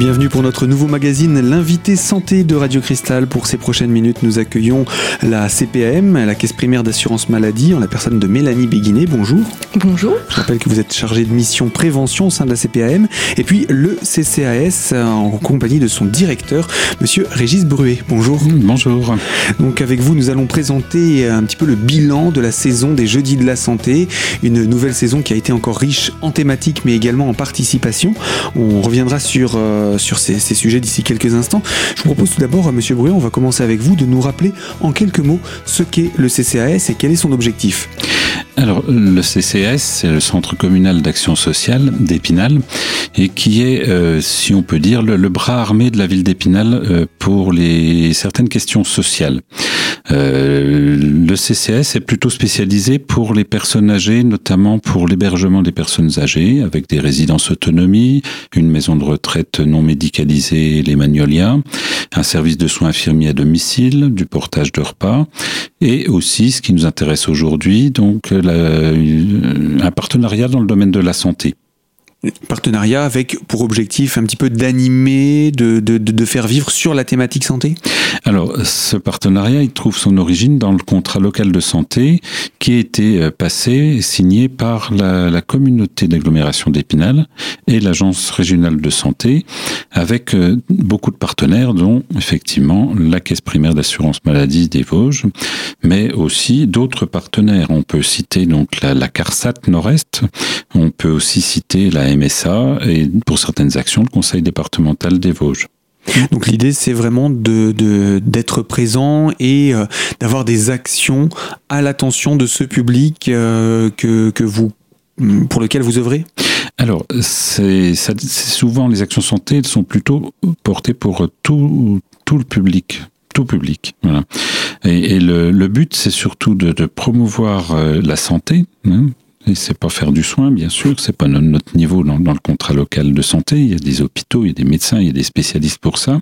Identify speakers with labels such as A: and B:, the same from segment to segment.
A: bienvenue pour notre nouveau magazine, l'invité santé de Radio Cristal. Pour ces prochaines minutes, nous accueillons la CPAM, la Caisse primaire d'assurance maladie, en la personne de Mélanie Béguinet. Bonjour.
B: Bonjour.
A: Je rappelle que vous êtes chargée de mission prévention au sein de la CPAM. Et puis le CCAS, en compagnie de son directeur, monsieur Régis Bruet. Bonjour.
C: Bonjour.
A: Donc avec vous, nous allons présenter un petit peu le bilan de la saison des Jeudis de la Santé. Une nouvelle saison qui a été encore riche en thématiques, mais également en participation. On reviendra sur... Euh, euh, sur ces, sujets d'ici quelques instants. Je vous propose tout d'abord, euh, Monsieur on va commencer avec vous, de nous rappeler en quelques mots ce qu'est le CCAS et quel est son objectif.
C: Alors, le CCAS, c'est le Centre communal d'action sociale d'Épinal, et qui est, euh, si on peut dire, le, bras armé de la ville d'Épinal pour les certaines questions sociales. Le CCAS est plutôt spécialisé pour les personnes âgées, notamment pour l'hébergement des personnes âgées, avec des résidences autonomie, une maison de retraite non médicalisé les Magnolia, un service de soins infirmiers à domicile, du portage de repas, et aussi ce qui nous intéresse aujourd'hui, donc un partenariat dans le domaine de la santé
A: partenariat avec pour objectif un petit peu d'animer, de, de, de, faire vivre sur la thématique santé?
C: Alors, ce partenariat, il trouve son origine dans le contrat local de santé qui a été euh, passé, signé par la, communauté d'agglomération d'Épinal et l'agence régionale de santé, avec euh, beaucoup de partenaires, dont effectivement la caisse primaire d'assurance maladie des Vosges, mais aussi d'autres partenaires. On peut citer donc la, la CARSAT Nord-Est, on peut aussi citer la MSA et pour certaines actions, le Conseil départemental des Vosges.
A: Donc l'idée, c'est vraiment de, d'être présent et euh, d'avoir des actions à l'attention de ce public euh, que, que vous, pour lequel vous œuvrez?
C: Alors, c'est, souvent les actions santé, elles sont plutôt portées pour tout, tout le public, tout public. Voilà. Et, le, le, but, c'est surtout de, de promouvoir euh, la santé, hein, et c'est pas faire du soin, bien sûr, c'est pas notre niveau dans, le contrat local de santé. Il y a des hôpitaux, il y a des médecins, il y a des spécialistes pour ça.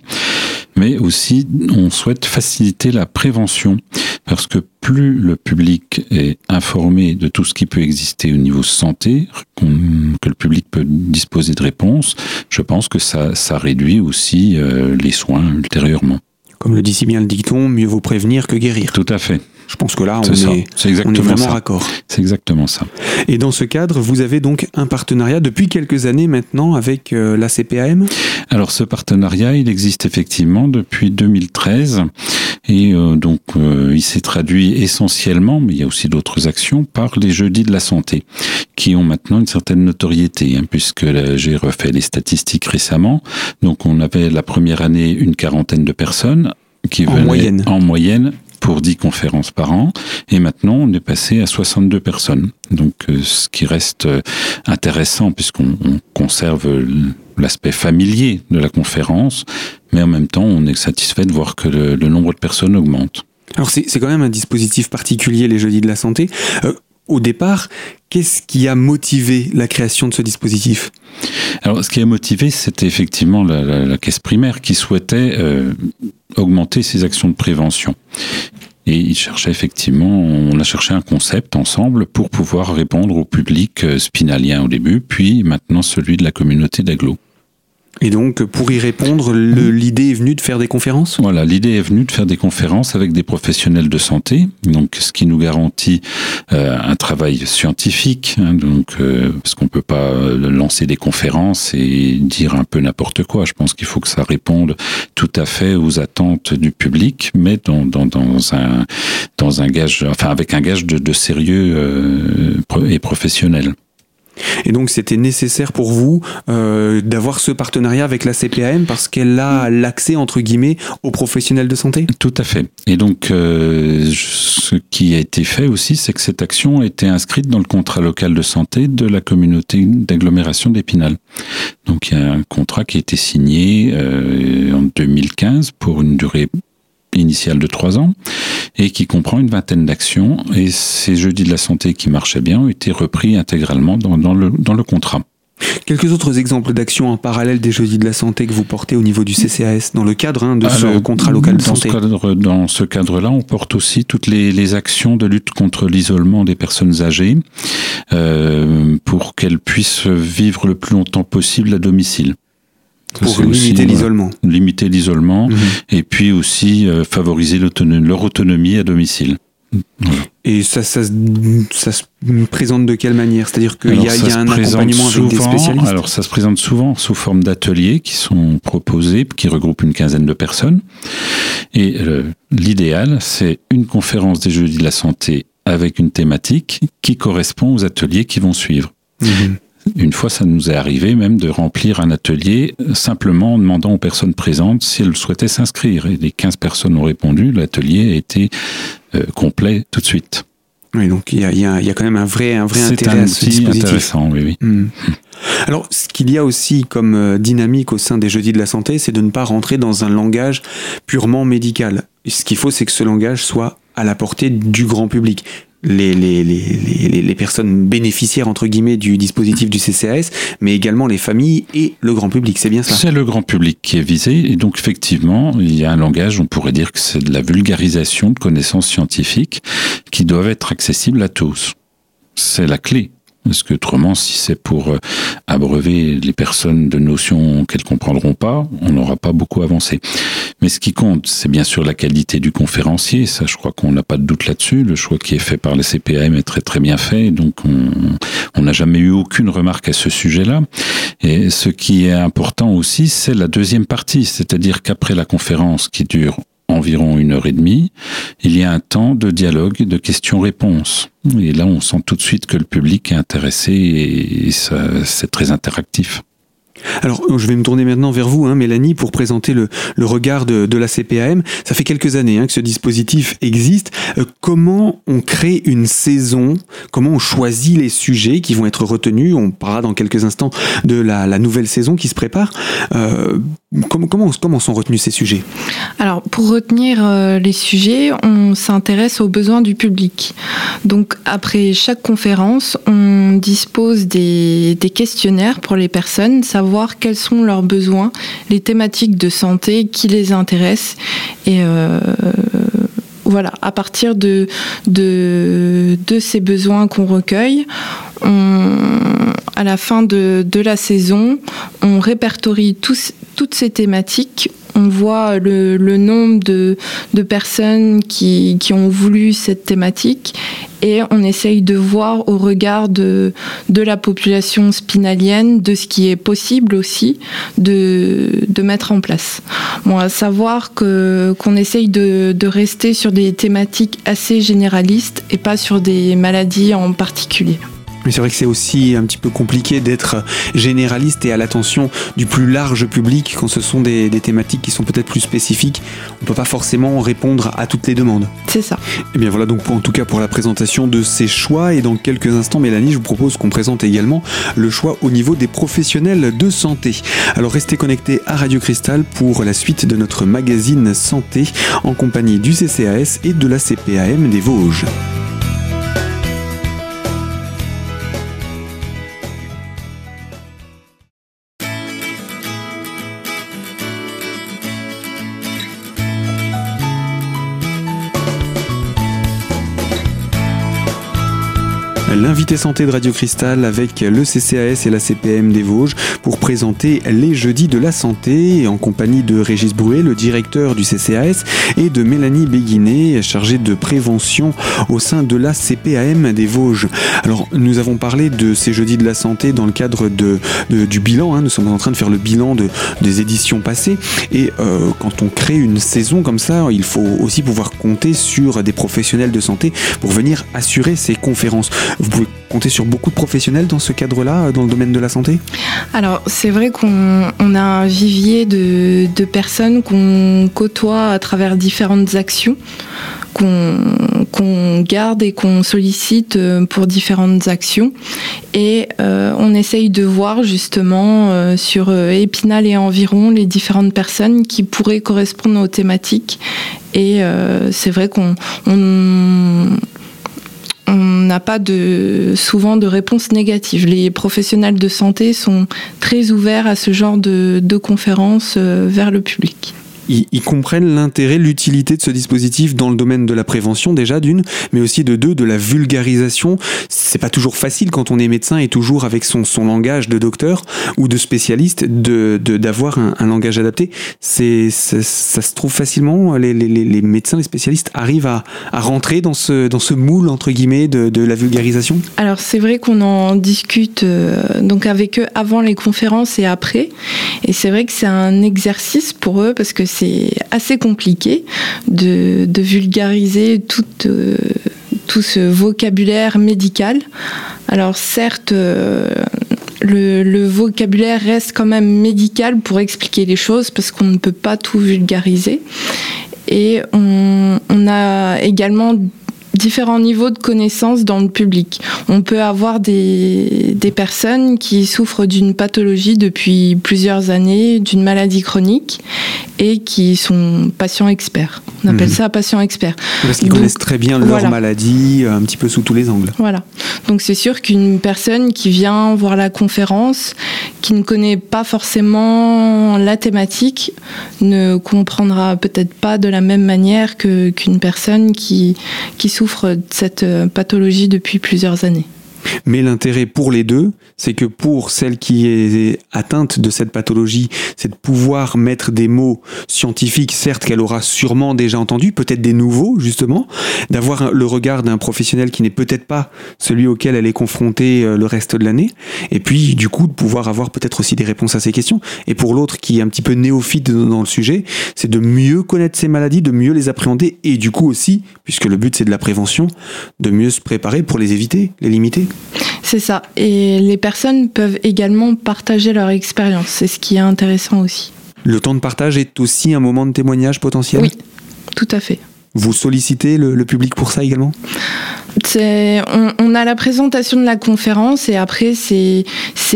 C: Mais aussi, on souhaite faciliter la prévention parce que plus le public est informé de tout ce qui peut exister au niveau santé, que le public peut disposer de réponses, je pense que ça, ça réduit aussi euh, les soins ultérieurement.
A: Comme le dit si bien le dicton, mieux vaut prévenir que guérir.
C: Tout à fait.
A: Je pense que là, on est, on est, vraiment raccord.
C: C'est exactement ça.
A: Et dans ce cadre, vous avez donc un partenariat depuis quelques années maintenant avec euh, la CPAM
C: Alors ce partenariat, il existe effectivement depuis 2013 et euh, donc euh, il s'est traduit essentiellement, mais il y a aussi d'autres actions, par les jeudis de la santé qui ont maintenant une certaine notoriété, hein, puisque j'ai refait les statistiques récemment. Donc on avait la première année une quarantaine de personnes qui
A: en moyenne.
C: en moyenne pour 10 conférences par an. Et maintenant, on est passé à 62 personnes. Donc, euh, ce qui reste euh, intéressant puisqu'on conserve l'aspect familier de la conférence, mais en même temps, on est satisfait de voir que le, nombre de personnes augmente.
A: Alors, c'est quand même un dispositif particulier, les jeudis de la santé. Euh, au départ, qu'est-ce qui a motivé la création de ce dispositif?
C: Alors, ce qui a motivé, c'était effectivement la, caisse primaire qui souhaitait augmenter ses actions de prévention. Et il cherchait effectivement, on a cherché un concept ensemble pour pouvoir répondre au public euh, spinalien au début, puis maintenant celui de la communauté d'agglo.
A: Et donc, pour y répondre, l'idée est venue de faire des conférences?
C: Voilà, l'idée est venue de faire des conférences avec des professionnels de santé, donc ce qui nous garantit euh, un travail scientifique, hein, donc euh, parce qu'on peut pas lancer des conférences et dire un peu n'importe quoi. Je pense qu'il faut que ça réponde tout à fait aux attentes du public, mais dans, dans, dans un dans un gage, enfin avec un gage de, de sérieux euh, et professionnel.
A: Et donc c'était nécessaire pour vous euh, d'avoir ce partenariat avec la CPAM parce qu'elle a l'accès entre guillemets aux professionnels de santé?
C: Tout à fait. Et donc euh, ce qui a été fait aussi, c'est que cette action a été inscrite dans le contrat local de santé de la communauté d'agglomération d'Épinal. Donc il y a un contrat qui a été signé euh, en 2015 pour une durée initiale de trois ans et qui comprend une vingtaine d'actions. Et ces jeudis de la santé qui marchaient bien ont été repris intégralement dans, dans, le, dans le contrat.
A: Quelques autres exemples d'actions en parallèle des jeudis de la santé que vous portez au niveau du CCAS dans le cadre hein, de ce contrat local de santé
C: Dans ce cadre-là, on porte aussi toutes les, les, actions de lutte contre l'isolement des personnes âgées euh, pour qu'elles puissent vivre le plus longtemps possible à domicile.
A: Pour limiter l'isolement.
C: limiter l'isolement mhm. et puis aussi favoriser leur autonomie à domicile.
A: Et ça, ça, ça, se présente de quelle manière? C'est-à-dire qu'il y a, y a un accompagnement
C: souvent,
A: avec des spécialistes?
C: Alors ça se présente souvent sous forme d'ateliers qui sont proposés, qui regroupent une quinzaine de personnes. Et euh, l'idéal, c'est une conférence des jeudis de la santé avec une thématique qui correspond aux ateliers qui vont suivre. Mhm. Une fois, ça nous est arrivé même de remplir un atelier simplement en demandant aux personnes présentes si elles souhaitaient s'inscrire. Et les 15 personnes ont répondu, l'atelier a été euh, complet tout de suite.
A: Oui, donc il y a, y a, quand même un vrai, un vrai intérêt à ce dispositif.
C: intéressant, oui, oui.
A: Hmm. Alors, ce qu'il y a aussi comme euh, dynamique au sein des Jeudis de la Santé, c'est de ne pas rentrer dans un langage purement médical. Ce qu'il faut, c'est que ce langage soit à la portée du grand public les, les, les, les, personnes bénéficiaires entre guillemets du dispositif du CCAS, mais également les familles et le grand public. C'est bien ça
C: C'est le grand public qui est visé. Et donc effectivement, il y a un langage, on pourrait dire que c'est de la vulgarisation de connaissances scientifiques qui doivent être accessibles à tous. C'est la clé. Parce que autrement, si c'est pour euh, abreuver les personnes de notions qu'elles comprendront pas, on n'aura pas beaucoup avancé. Mais ce qui compte, c'est bien sûr la qualité du conférencier. Ça, je crois qu'on n'a pas de doute là-dessus. Le choix qui est fait par les CPAM est très très bien fait. Donc, on n'a jamais eu aucune remarque à ce sujet-là. Et ce qui est important aussi, c'est la deuxième partie. C'est-à-dire qu'après la conférence qui dure environ une heure et demie, il y a un temps de dialogue, de questions-réponses. Et là, on sent tout de suite que le public est intéressé et c'est très interactif.
A: Alors, je vais me tourner maintenant vers vous, hein, Mélanie, pour présenter le, regard de, la CPAM. Ça fait quelques années hein, que ce dispositif existe. Euh, comment on crée une saison? Comment on choisit les sujets qui vont être retenus? On parlera dans quelques instants de la, nouvelle saison qui se prépare. Euh, comment, sont retenus ces sujets?
B: Alors, pour retenir euh, les sujets, on s'intéresse aux besoins du public. Donc, après chaque conférence, on dispose des, questionnaires pour les personnes, savoir voir quels sont leurs besoins, les thématiques de santé qui les intéressent. Et euh, voilà, à partir de, de, ces besoins qu'on recueille, à la fin de, la saison, on répertorie toutes ces thématiques on voit le, nombre de, personnes qui, ont voulu cette thématique et on essaye de voir au regard de, la population spinalienne de ce qui est possible aussi de, mettre en place. Bon, à savoir qu'on essaye de rester sur des thématiques assez généralistes et pas sur des maladies en particulier.
A: Mais c'est vrai que c'est aussi un petit peu compliqué d'être généraliste et à l'attention du plus large public quand ce sont des, thématiques qui sont peut-être plus spécifiques. On ne peut pas forcément répondre à toutes les demandes.
B: C'est ça.
A: Et eh bien voilà donc pour, en tout cas pour la présentation de ces choix. Et dans quelques instants, Mélanie, je vous propose qu'on présente également le choix au niveau des professionnels de santé. Alors restez connectés à Radio Cristal pour la suite de notre magazine Santé en compagnie du CCAS et de la CPAM des Vosges. L'invité santé de Radio Cristal avec le CCAS et la CPM des Vosges pour présenter les jeudis de la santé en compagnie de Régis Brouet, le directeur du CCAS, et de Mélanie Béguinet, chargée de prévention au sein de la CPAM des Vosges. Alors, nous avons parlé de ces jeudis de la santé dans le cadre de, du bilan. Hein. Nous sommes en train de faire le bilan de, des éditions passées. Et euh, quand on crée une saison comme ça, il faut aussi pouvoir compter sur des professionnels de santé pour venir assurer ces conférences pouvez compter sur beaucoup de professionnels dans ce cadre-là, euh, dans le domaine de la santé?
B: Alors, c'est vrai qu'on a un vivier de, personnes qu'on côtoie à travers différentes actions, qu'on garde et qu'on sollicite euh, pour différentes actions. Et euh, on essaye de voir justement sur Épinal et environ les différentes personnes qui pourraient correspondre aux thématiques. Et c'est vrai qu'on on n'a pas de, souvent de réponse négative. Les professionnels de santé sont très ouverts à ce genre de, conférences euh, vers le public.
A: Ils, comprennent l'intérêt, l'utilité de ce dispositif dans le domaine de la prévention déjà d'une, mais aussi de deux, de la vulgarisation. C'est pas toujours facile quand on est médecin et toujours avec son, son langage de docteur ou de spécialiste de d'avoir un, un, langage adapté. C'est ça, se trouve facilement. Les, les, les, médecins, les spécialistes arrivent à, à, rentrer dans ce dans ce moule entre guillemets de, de la vulgarisation.
B: Alors c'est vrai qu'on en discute euh, donc avec eux avant les conférences et après, et c'est vrai que c'est un exercice pour eux parce que c'est assez compliqué de, vulgariser euh, tout ce vocabulaire médical. Alors certes, euh, le, vocabulaire reste quand même médical pour expliquer les choses parce qu'on ne peut pas tout vulgariser. Et on a également différents niveaux de connaissances dans le public. On peut avoir des, des personnes qui souffrent d'une pathologie depuis plusieurs années, d'une maladie chronique, et qui sont patients experts. On appelle mhm. ça patients experts.
A: Parce qu'ils connaissent très bien leur maladie, un petit peu sous tous les angles.
B: Voilà. Donc c'est sûr qu'une personne qui vient voir la conférence, qui ne connaît pas forcément la thématique, ne comprendra peut-être pas de la même manière que, qu'une personne qui, qui souffre de cette euh, pathologie depuis plusieurs années.
A: Mais l'intérêt pour les deux, c'est que pour celle qui est atteinte de cette pathologie, c'est de pouvoir mettre des mots scientifiques, certes qu'elle aura sûrement déjà entendu, peut-être des nouveaux justement, d'avoir le regard d'un professionnel qui n'est peut-être pas celui auquel elle est confrontée euh, le reste de l'année, et puis du coup de pouvoir avoir peut-être aussi des réponses à ces questions. Et pour l'autre qui est un petit peu néophyte dans le sujet, c'est de mieux connaître ces maladies, de mieux les appréhender, et du coup aussi, puisque le but c'est de la prévention, de mieux se préparer pour les éviter, les limiter.
B: C'est ça. Et les personnes peuvent également partager leur expérience. C'est ce qui est intéressant aussi.
A: Le temps de partage est aussi un moment de témoignage potentiel?
B: Oui, tout à fait.
A: Vous sollicitez le, public pour ça également?
B: On, a la présentation de la conférence et après c'est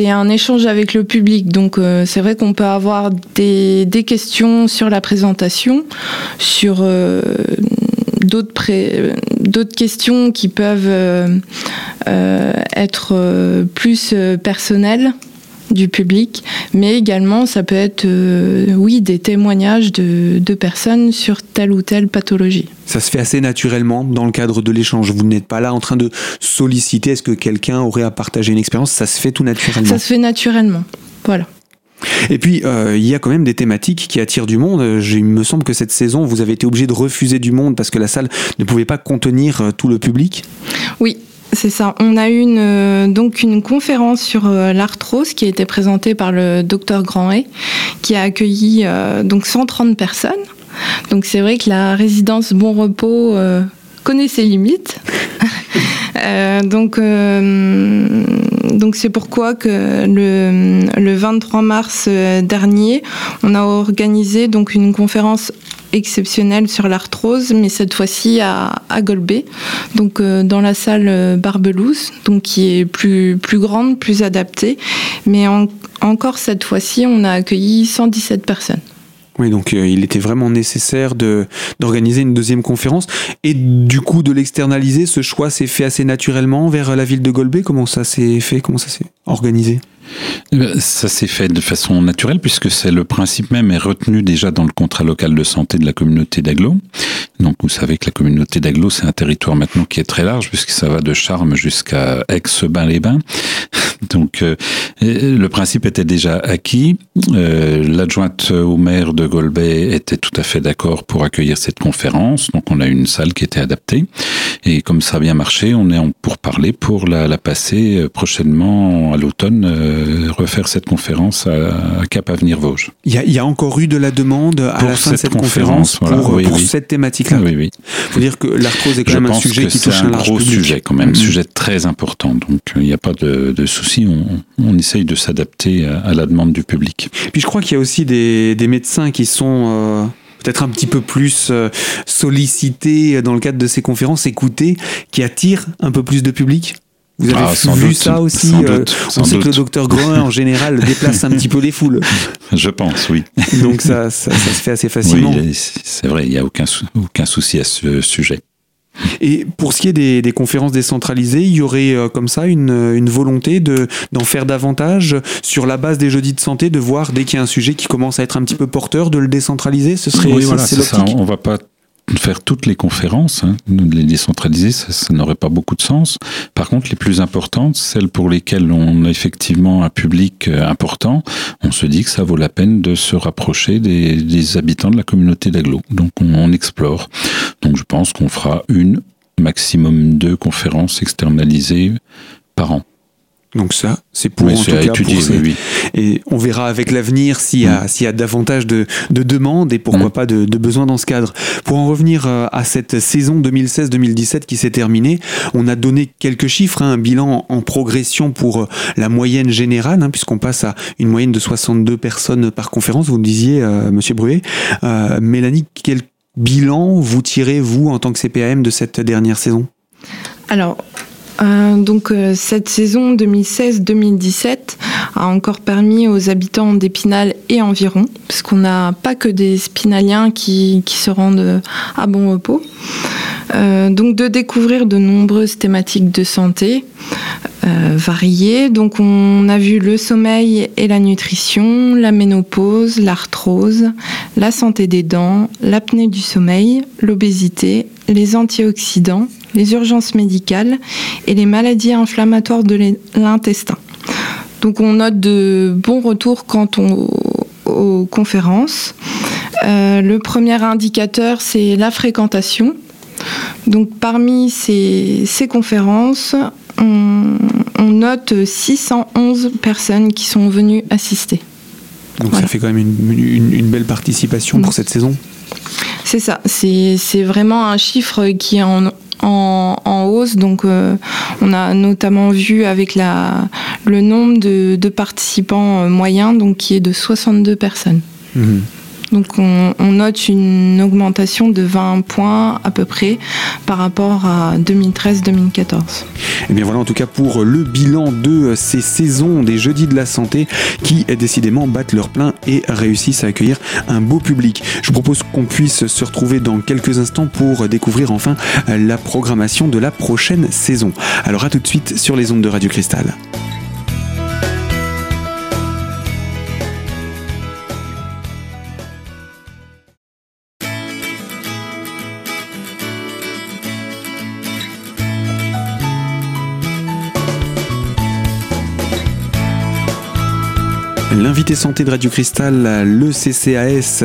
B: un échange avec le public. Donc euh, c'est vrai qu'on peut avoir des, questions sur la présentation, sur euh, d'autres questions qui peuvent euh, être plus personnelles du public, mais également ça peut être, oui, des témoignages de, de, personnes sur telle ou telle pathologie.
A: Ça se fait assez naturellement dans le cadre de l'échange. Vous n'êtes pas là en train de solliciter est-ce que quelqu'un aurait à partager une expérience? Ça se fait tout naturellement.
B: Ça se fait naturellement. Voilà.
A: Et puis, euh, il y a quand même des thématiques qui attirent du monde. Il me semble que cette saison, vous avez été obligé de refuser du monde parce que la salle ne pouvait pas contenir euh, tout le public.
B: Oui, c'est ça. On a eu une, euh, donc une conférence sur l'arthrose qui a été présentée par le docteur Grandet, qui a accueilli donc 130 personnes. Donc c'est vrai que la résidence Bon Repos connaît ses limites. donc donc c'est pourquoi que le, le 23 mars euh, dernier, on a organisé donc une conférence exceptionnelle sur l'arthrose, mais cette fois-ci à, à donc euh, dans la salle euh, Barbelousse, donc qui est plus plus grande, plus adaptée. Mais encore cette fois-ci, on a accueilli 117 personnes.
A: Oui, donc euh, il était vraiment nécessaire de d'organiser une deuxième conférence et du coup de l'externaliser. Ce choix s'est fait assez naturellement vers la ville de Golbet. Comment ça s'est fait? Comment ça s'est organisé?
C: Ça s'est fait de façon naturelle puisque c'est le principe même est retenu déjà dans le contrat local de santé de la communauté d'Aglo. Donc vous savez que la communauté d'Aglo c'est un territoire maintenant qui est très large puisque ça va de Charmes jusqu'à Aix-Bains-les-Bains. Donc euh, le principe était déjà acquis. Euh, l'adjointe au maire de Golbet était tout à fait d'accord pour accueillir cette conférence. Donc on a une salle qui était adaptée. Et comme ça a bien marché, on est en pour parler pour la, la passer euh, prochainement à l'automne euh, refaire cette conférence à, Cap Avenir Vosges.
A: Il y, a, il y, a, encore eu de la demande à la fin de cette conférence, pour, cette thématique-là.
C: Oui, oui.
A: Faut dire que l'arthrose est quand même un sujet qui touche un,
C: un gros sujet quand même, un mm-hmm. sujet très important. Donc euh, il n'y a pas de, de souci. On, on, essaye de s'adapter à, la demande du public.
A: Puis je crois qu'il y a aussi des, des médecins qui sont euh, peut-être un petit peu plus sollicités dans le cadre de ces conférences, écoutés, qui attirent un peu plus de public vous avez ah, vu ça aussi euh, On sait que le docteur Groin, en général, déplace un petit peu les foules.
C: Je pense, oui.
A: Donc ça, ça, se fait assez facilement.
C: Oui, c'est vrai, il n'y a aucun, aucun souci à ce sujet.
A: Et pour ce qui est des, conférences décentralisées, il y aurait euh, comme ça une, volonté de, d'en faire davantage sur la base des jeudis de santé, de voir dès qu'il y a un sujet qui commence à être un petit peu porteur, de le décentraliser? Ce serait
C: oui, voilà, c'est ça. On va pas faire toutes les conférences, hein, les décentraliser, ça, n'aurait pas beaucoup de sens. Par contre, les plus importantes, celles pour lesquelles on a effectivement un public euh, important, on se dit que ça vaut la peine de se rapprocher des, habitants de la communauté d'Aglo. Donc on, explore. Donc je pense qu'on fera une, maximum deux conférences externalisées par an.
A: Donc ça, c'est pour en tout cas étudier, oui, Et on verra avec l'avenir s'il y, a, mm. s'il y a davantage de, de demandes et pourquoi mm. pas de, de, besoins dans ce cadre. Pour en revenir euh, à cette saison 2016-2017 qui s'est terminée, on a donné quelques chiffres, hein, un bilan en progression pour euh, la moyenne générale, hein, puisqu'on passe à une moyenne de 62 personnes par conférence, vous le disiez, euh, Monsieur Bruet. Euh, Mélanie, quel bilan vous tirez, vous, en tant que CPAM, de cette dernière saison?
B: Alors, euh, donc euh, cette saison 2016-2017 a encore permis aux habitants d'Épinal et environ, parce qu'on n'a pas que des spinaliens qui, se rendent à bon repos, euh, donc de découvrir de nombreuses thématiques de santé variées. Donc on a vu le sommeil et la nutrition, la ménopause, l'arthrose, la santé des dents, l'apnée du sommeil, l'obésité, les antioxydants, les urgences médicales et les maladies inflammatoires de l'intestin. Donc on note de bons retours quant aux conférences. Euh, le premier indicateur, c'est la fréquentation. Donc parmi ces, conférences, on, note 611 personnes qui sont venues assister.
A: Donc ça fait quand même une, belle participation pour cette saison?
B: C'est ça, c'est vraiment un chiffre qui est en, en, hausse. Donc, euh, on a notamment vu avec le nombre de, participants euh, moyens, donc qui est de 62 personnes. Mhm. Donc on, note une augmentation de 20 points à peu près par rapport à 2013-2014. Et
A: eh bien voilà en tout cas pour le bilan de ces saisons des Jeudis de la Santé qui décidément battent leur plein et réussissent à accueillir un beau public. Je vous propose qu'on puisse se retrouver dans quelques instants pour découvrir enfin la programmation de la prochaine saison. Alors à tout de suite sur les ondes de Radio Cristal. L'invité santé de Radio Cristal, le CCAS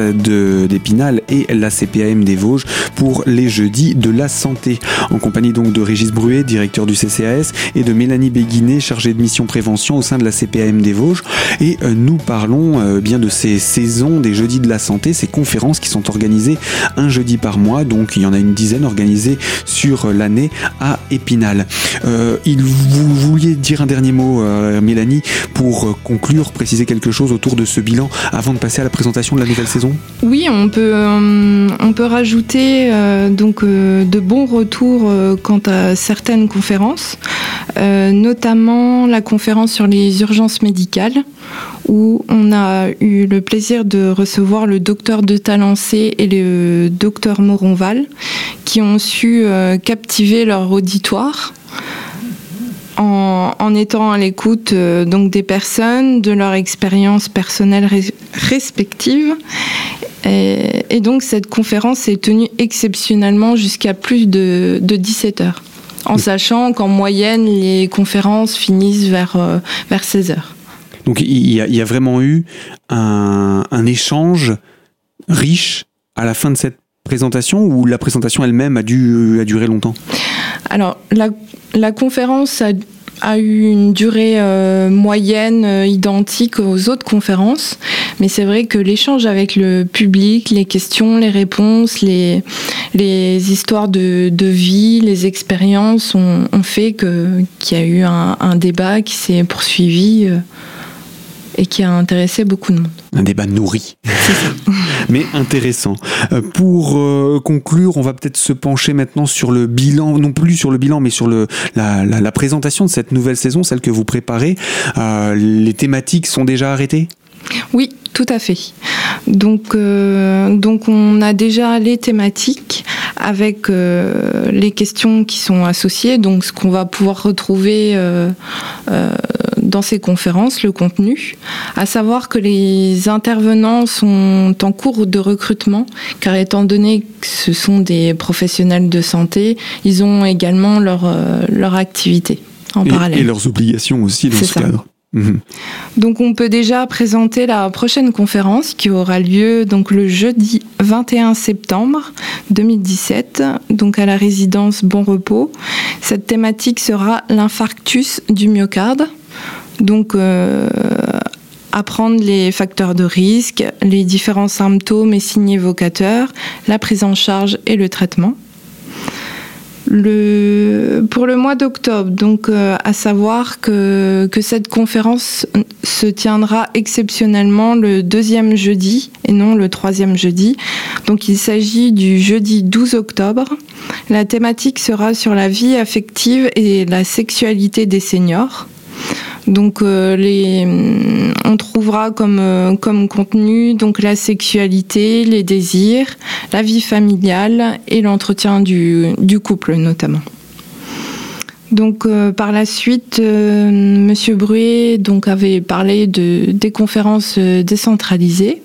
A: d'Épinal et la CPAM des Vosges pour les jeudis de la santé. En compagnie donc de Régis Bruet, directeur du CCAS, et de Mélanie Béguinet, chargée de mission prévention au sein de la CPAM des Vosges. Et euh, nous parlons euh, bien de ces saisons des jeudis de la santé, ces conférences qui sont organisées un jeudi par mois. Donc il y en a une dizaine organisées sur l'année à Épinal. Euh, il, vous vouliez dire un dernier mot, Mélanie, pour conclure, préciser quelque quelque autour de ce bilan avant de passer à la présentation de la nouvelle saison?
B: Oui, on peut, euh, on peut rajouter euh, donc euh, de bons retours quant à certaines conférences, notamment la conférence sur les urgences médicales où on a eu le plaisir de recevoir le docteur de Talancé et le docteur Moronval qui ont su captiver leur auditoire en, étant à l'écoute euh, donc des personnes, de leur expérience personnelle respective. Et, donc cette conférence est tenue exceptionnellement jusqu'à plus de, 17 heures, en sachant qu'en moyenne les conférences finissent vers, euh, vers 16 heures.
A: Donc il y, a, vraiment eu un, échange riche à la fin de cette présentation ou la présentation elle-même a dû a duré longtemps?
B: Alors la la conférence a, eu une durée euh, moyenne euh, identique aux autres conférences, mais c'est vrai que l'échange avec le public, les questions, les réponses, les, histoires de, vie, les expériences ont, fait qu'il y a eu un, débat qui s'est poursuivi. Euh, et qui a intéressé beaucoup de monde.
A: Un débat nourri, mais intéressant. Euh, pour euh, conclure, on va peut-être se pencher maintenant sur le bilan, non plus sur le bilan, mais sur le, la, présentation de cette nouvelle saison, celle que vous préparez. Euh, les thématiques sont déjà arrêtées?
B: Oui, tout à fait. Donc, donc on a déjà les thématiques avec les questions qui sont associées, donc ce qu'on va pouvoir retrouver dans ces conférences, le contenu, à savoir que les intervenants sont en cours de recrutement, car étant donné que ce sont des professionnels de santé, ils ont également leur, leur activité en parallèle.
A: Et leurs obligations aussi dans ce cadre.
B: Mhm. Donc on peut déjà présenter la prochaine conférence qui aura lieu donc le jeudi 21 septembre 2017 donc à la résidence Bon Repos. Cette thématique sera l'infarctus du myocarde. Donc euh, apprendre les facteurs de risque, les différents symptômes et signes évocateurs, la prise en charge et le traitement. Pour le mois d'octobre, donc euh, à savoir que, que cette conférence se tiendra exceptionnellement le deuxième jeudi et non le troisième jeudi. Donc il s'agit du jeudi 12 octobre. La thématique sera sur la vie affective et la sexualité des seniors. Donc euh, on trouvera comme, euh, comme contenu donc la sexualité, les désirs, la vie familiale et l'entretien du couple notamment. Donc euh, par la suite, euh, Monsieur Bruet donc avait parlé de des conférences euh, décentralisées.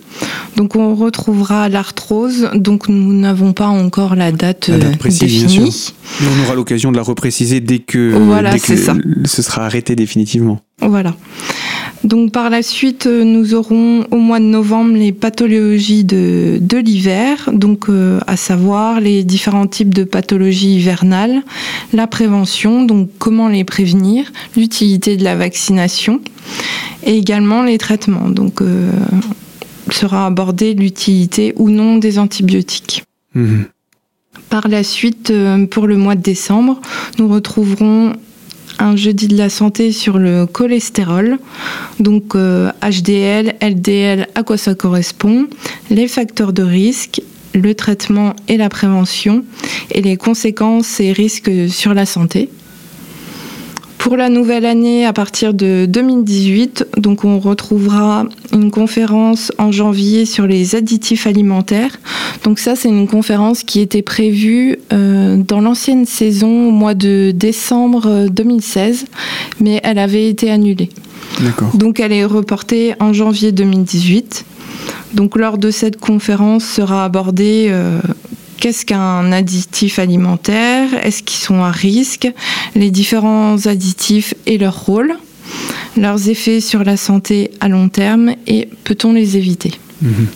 B: Donc on retrouvera l'arthrose. Donc nous n'avons pas encore la date, définie.
A: Mais on aura l'occasion de la repréciser dès que, dès que ce sera arrêté définitivement.
B: Voilà. Donc par la suite, euh, nous aurons au mois de novembre les pathologies de, de l'hiver, donc euh, à savoir les différents types de pathologies hivernales, la prévention, donc comment les prévenir, l'utilité de la vaccination et également les traitements. Donc euh, sera abordé l'utilité ou non des antibiotiques. Mhm. Par la suite, pour le mois de décembre, nous retrouverons un jeudi de la santé sur le cholestérol. Donc HDL, euh, LDL, à quoi ça correspond, les facteurs de risque, le traitement et la prévention, et les conséquences et risques sur la santé. Pour la nouvelle année, à partir de 2018, donc on retrouvera une conférence en janvier sur les additifs alimentaires. Donc ça, c'est une conférence qui était prévue euh, dans l'ancienne saison au mois de décembre 2016, mais elle avait été annulée. Donc elle est reportée en janvier 2018. Donc lors de cette conférence sera abordée euh, Qu'est-ce qu'un additif alimentaire? Est-ce qu'ils sont à risque? Les différents additifs et leur rôle? Leurs effets sur la santé à long terme et peut-on les éviter? Mhm.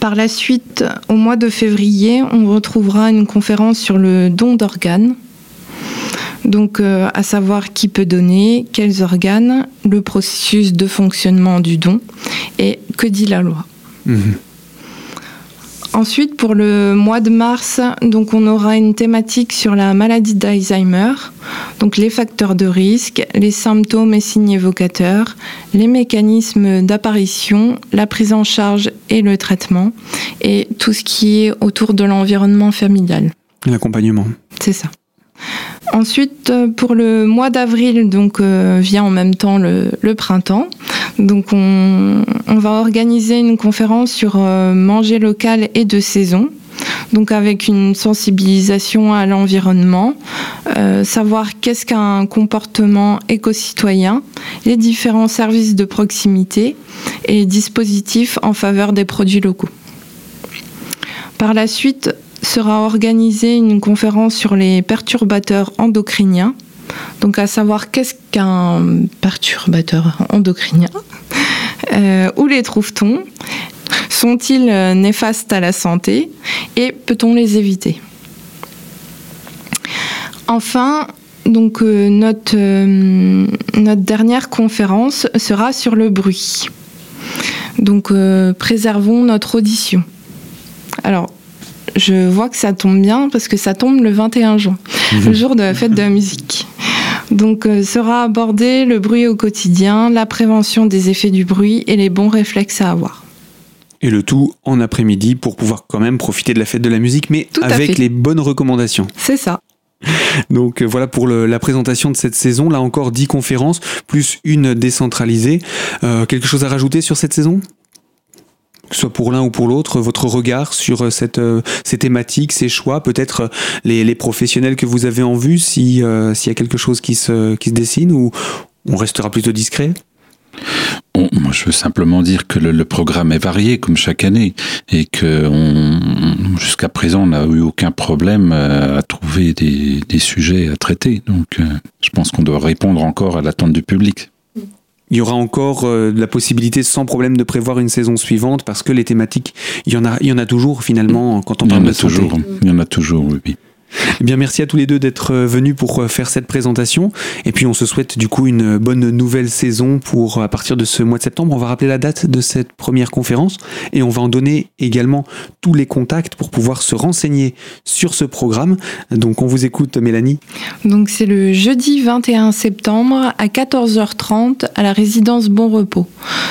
B: Par la suite, au mois de février, on retrouvera une conférence sur le don d'organes. Donc, euh, à savoir qui peut donner, quels organes, le processus de fonctionnement du don et que dit la loi. Mhm. Ensuite, pour le mois de mars, donc on aura une thématique sur la maladie d'Alzheimer, donc les facteurs de risque, les symptômes et signes évocateurs, les mécanismes d'apparition, la prise en charge et le traitement, et tout ce qui est autour de l'environnement familial.
A: L'accompagnement.
B: C'est ça. Ensuite, euh, pour le mois d'avril, donc euh, vient en même temps le, printemps. Donc, on, va organiser une conférence sur euh, manger local et de saison. Donc, avec une sensibilisation à l'environnement, savoir qu'est-ce qu'un comportement éco-citoyen, les différents services de proximité et dispositifs en faveur des produits locaux. Par la suite, sera organisée une conférence sur les perturbateurs endocriniens. Donc à savoir qu'est-ce qu'un perturbateur endocrinien euh, Où les trouve-t-on? Sont-ils néfastes à la santé? Et peut-on les éviter? Enfin, donc euh, notre, euh, notre dernière conférence sera sur le bruit. Donc préservons notre audition. Alors je vois que ça tombe bien parce que ça tombe le 21 juin, le mhm. jour de la fête de la musique. Donc euh, sera abordé le bruit au quotidien, la prévention des effets du bruit et les bons réflexes à avoir.
A: Et le tout en après-midi pour pouvoir quand même profiter de la fête de la musique, mais avec les bonnes recommandations.
B: C'est ça.
A: Donc euh, voilà pour la présentation de cette saison. Là encore 10 conférences, plus une décentralisée. Euh, quelque chose à rajouter sur cette saison? Que ce soit pour l'un ou pour l'autre, votre regard sur cette, ces thématiques, ces choix, peut-être les, les, professionnels que vous avez en vue, s'il y a quelque chose qui se, dessine, ou on restera plutôt discret?
C: Moi, je veux simplement dire que le, programme est varié comme chaque année et que jusqu'à présent, on n'a eu aucun problème euh, à trouver des, sujets à traiter. Donc, euh, je pense qu'on doit répondre encore à l'attente du public.
A: Il y aura encore euh, la possibilité sans problème de prévoir une saison suivante parce que les thématiques, il y en a, il y en a toujours finalement quand on parle de
C: santé. Toujours, il y en a toujours, oui.
A: Eh bien, merci à tous les deux d'être euh, venus pour euh, faire cette présentation. Et puis, on se souhaite du coup une bonne nouvelle saison pour à partir de ce mois de septembre. On va rappeler la date de cette première conférence et on va en donner également tous les contacts pour pouvoir se renseigner sur ce programme. Donc, on vous écoute, Mélanie.
B: Donc, c'est le jeudi 21 septembre à 14h30 à la résidence Bon Repos.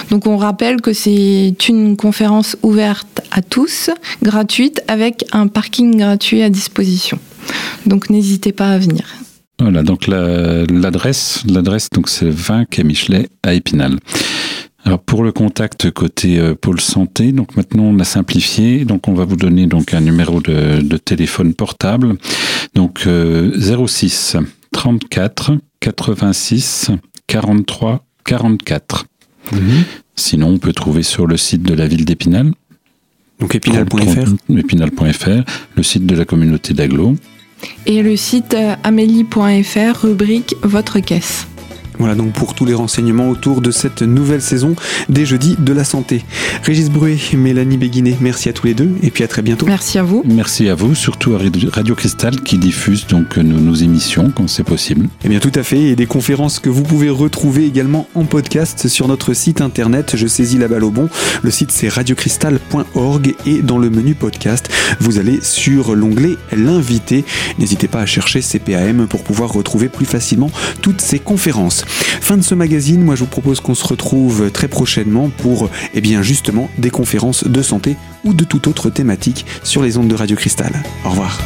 B: Donc, on rappelle que c'est une conférence ouverte à tous, gratuite, avec un parking gratuit à disposition. Donc n'hésitez pas à venir.
C: Voilà, donc l'adresse, l'adresse donc c'est 20 quai Michelet à Épinal. Alors pour le contact côté euh, pôle santé, donc maintenant on a simplifié, donc on va vous donner donc un numéro de, téléphone portable, donc 06 34 86 43 44. Sinon on peut trouver sur le site de la ville d'Épinal.
A: Donc épinal.fr.
C: Épinal.fr, le site de la communauté d'Aglo
B: et le site euh, amélie.fr, rubrique Votre caisse.
A: Voilà donc pour tous les renseignements autour de cette nouvelle saison des Jeudis de la Santé. Régis Bruet, Mélanie Béguinet, merci à tous les deux et puis à très bientôt.
B: Merci à vous.
C: Merci à vous, surtout à Radio Cristal qui diffuse donc nos, émissions quand c'est possible.
A: Eh bien tout à fait, et des conférences que vous pouvez retrouver également en podcast sur notre site internet Je saisis la balle au bon. Le site c'est radiocristal.org et dans le menu podcast, vous allez sur l'onglet L'invité. N'hésitez pas à chercher CPAM pour pouvoir retrouver plus facilement toutes ces conférences. Fin de ce magazine, moi je vous propose qu'on se retrouve très prochainement pour eh bien justement des conférences de santé ou de toute autre thématique sur les ondes de Radio Cristal. Au revoir.